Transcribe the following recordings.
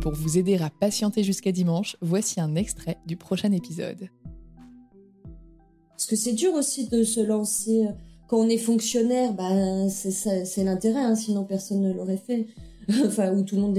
Pour vous aider à patienter jusqu'à dimanche, voici un extrait du prochain épisode. Parce que c'est dur aussi de se lancer euh, quand on est fonctionnaire, bah, c'est l'intérêt, hein, sinon personne ne l'aurait fait. enfin, ou tout le monde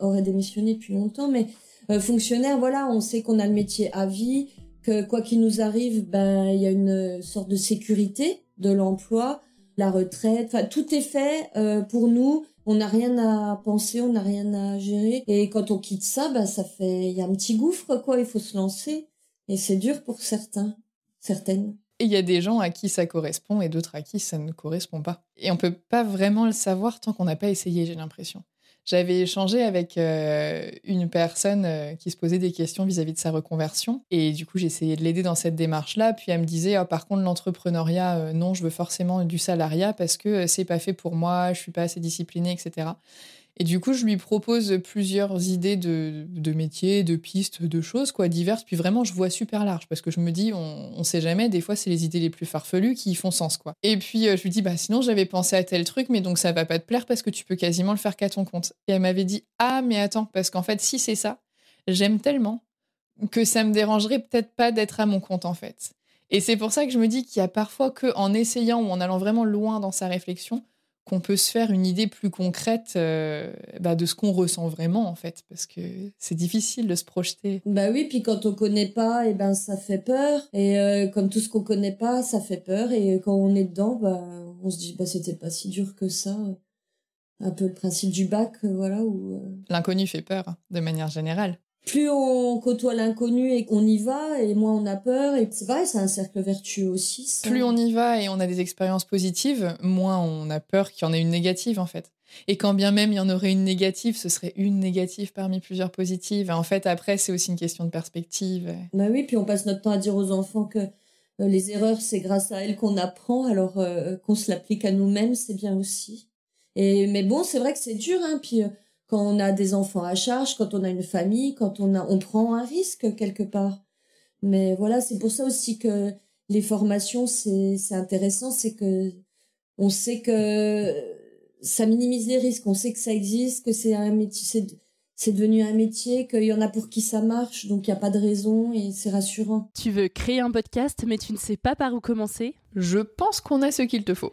aurait démissionné depuis longtemps. Mais euh, fonctionnaire, voilà, on sait qu'on a le métier à vie, que quoi qu'il nous arrive, ben il y a une sorte de sécurité de l'emploi, la retraite, enfin tout est fait euh, pour nous on n'a rien à penser, on n'a rien à gérer. Et quand on quitte ça, bah, ça fait, il y a un petit gouffre, quoi. Il faut se lancer. Et c'est dur pour certains, certaines. Et il y a des gens à qui ça correspond et d'autres à qui ça ne correspond pas. Et on peut pas vraiment le savoir tant qu'on n'a pas essayé, j'ai l'impression. J'avais échangé avec euh, une personne euh, qui se posait des questions vis-à-vis de sa reconversion. Et du coup, essayé de l'aider dans cette démarche-là. Puis elle me disait, oh, par contre, l'entrepreneuriat, euh, non, je veux forcément du salariat parce que c'est pas fait pour moi, je suis pas assez disciplinée, etc. Et du coup, je lui propose plusieurs idées de, de métiers, de pistes, de choses, quoi, diverses. Puis vraiment, je vois super large parce que je me dis, on, on sait jamais, des fois, c'est les idées les plus farfelues qui font sens, quoi. Et puis, euh, je lui dis, bah, sinon, j'avais pensé à tel truc, mais donc ça va pas te plaire parce que tu peux quasiment le faire qu'à ton compte. Et elle m'avait dit, ah, mais attends, parce qu'en fait, si c'est ça, j'aime tellement que ça me dérangerait peut-être pas d'être à mon compte, en fait. Et c'est pour ça que je me dis qu'il y a parfois que en essayant ou en allant vraiment loin dans sa réflexion, qu'on peut se faire une idée plus concrète euh, bah, de ce qu'on ressent vraiment en fait parce que c'est difficile de se projeter. Bah oui, puis quand on connaît pas, et eh ben ça fait peur et euh, comme tout ce qu'on connaît pas, ça fait peur et quand on est dedans, bah on se dit bah c'était pas si dur que ça. Un peu le principe du bac, euh, voilà. Où, L'inconnu fait peur, de manière générale plus on côtoie l'inconnu et qu'on y va, et moins on a peur. Et c'est pareil, c'est un cercle vertueux aussi. Plus on y va et on a des expériences positives, moins on a peur qu'il y en ait une négative en fait. Et quand bien même il y en aurait une négative, ce serait une négative parmi plusieurs positives. en fait, après, c'est aussi une question de perspective. Bah oui, puis on passe notre temps à dire aux enfants que euh, les erreurs, c'est grâce à elles qu'on apprend, alors euh, qu'on se l'applique à nous-mêmes, c'est bien aussi. Et mais bon, c'est vrai que c'est dur, hein. Puis euh, quand on a des enfants à charge, quand on a une famille, quand on a, on prend un risque quelque part. Mais voilà, c'est pour ça aussi que les formations, c'est, c'est intéressant, c'est que on sait que ça minimise les risques. On sait que ça existe, que c'est un métier, c'est devenu un métier, qu'il y en a pour qui ça marche, donc il n'y a pas de raison et c'est rassurant. Tu veux créer un podcast, mais tu ne sais pas par où commencer? Je pense qu'on a ce qu'il te faut.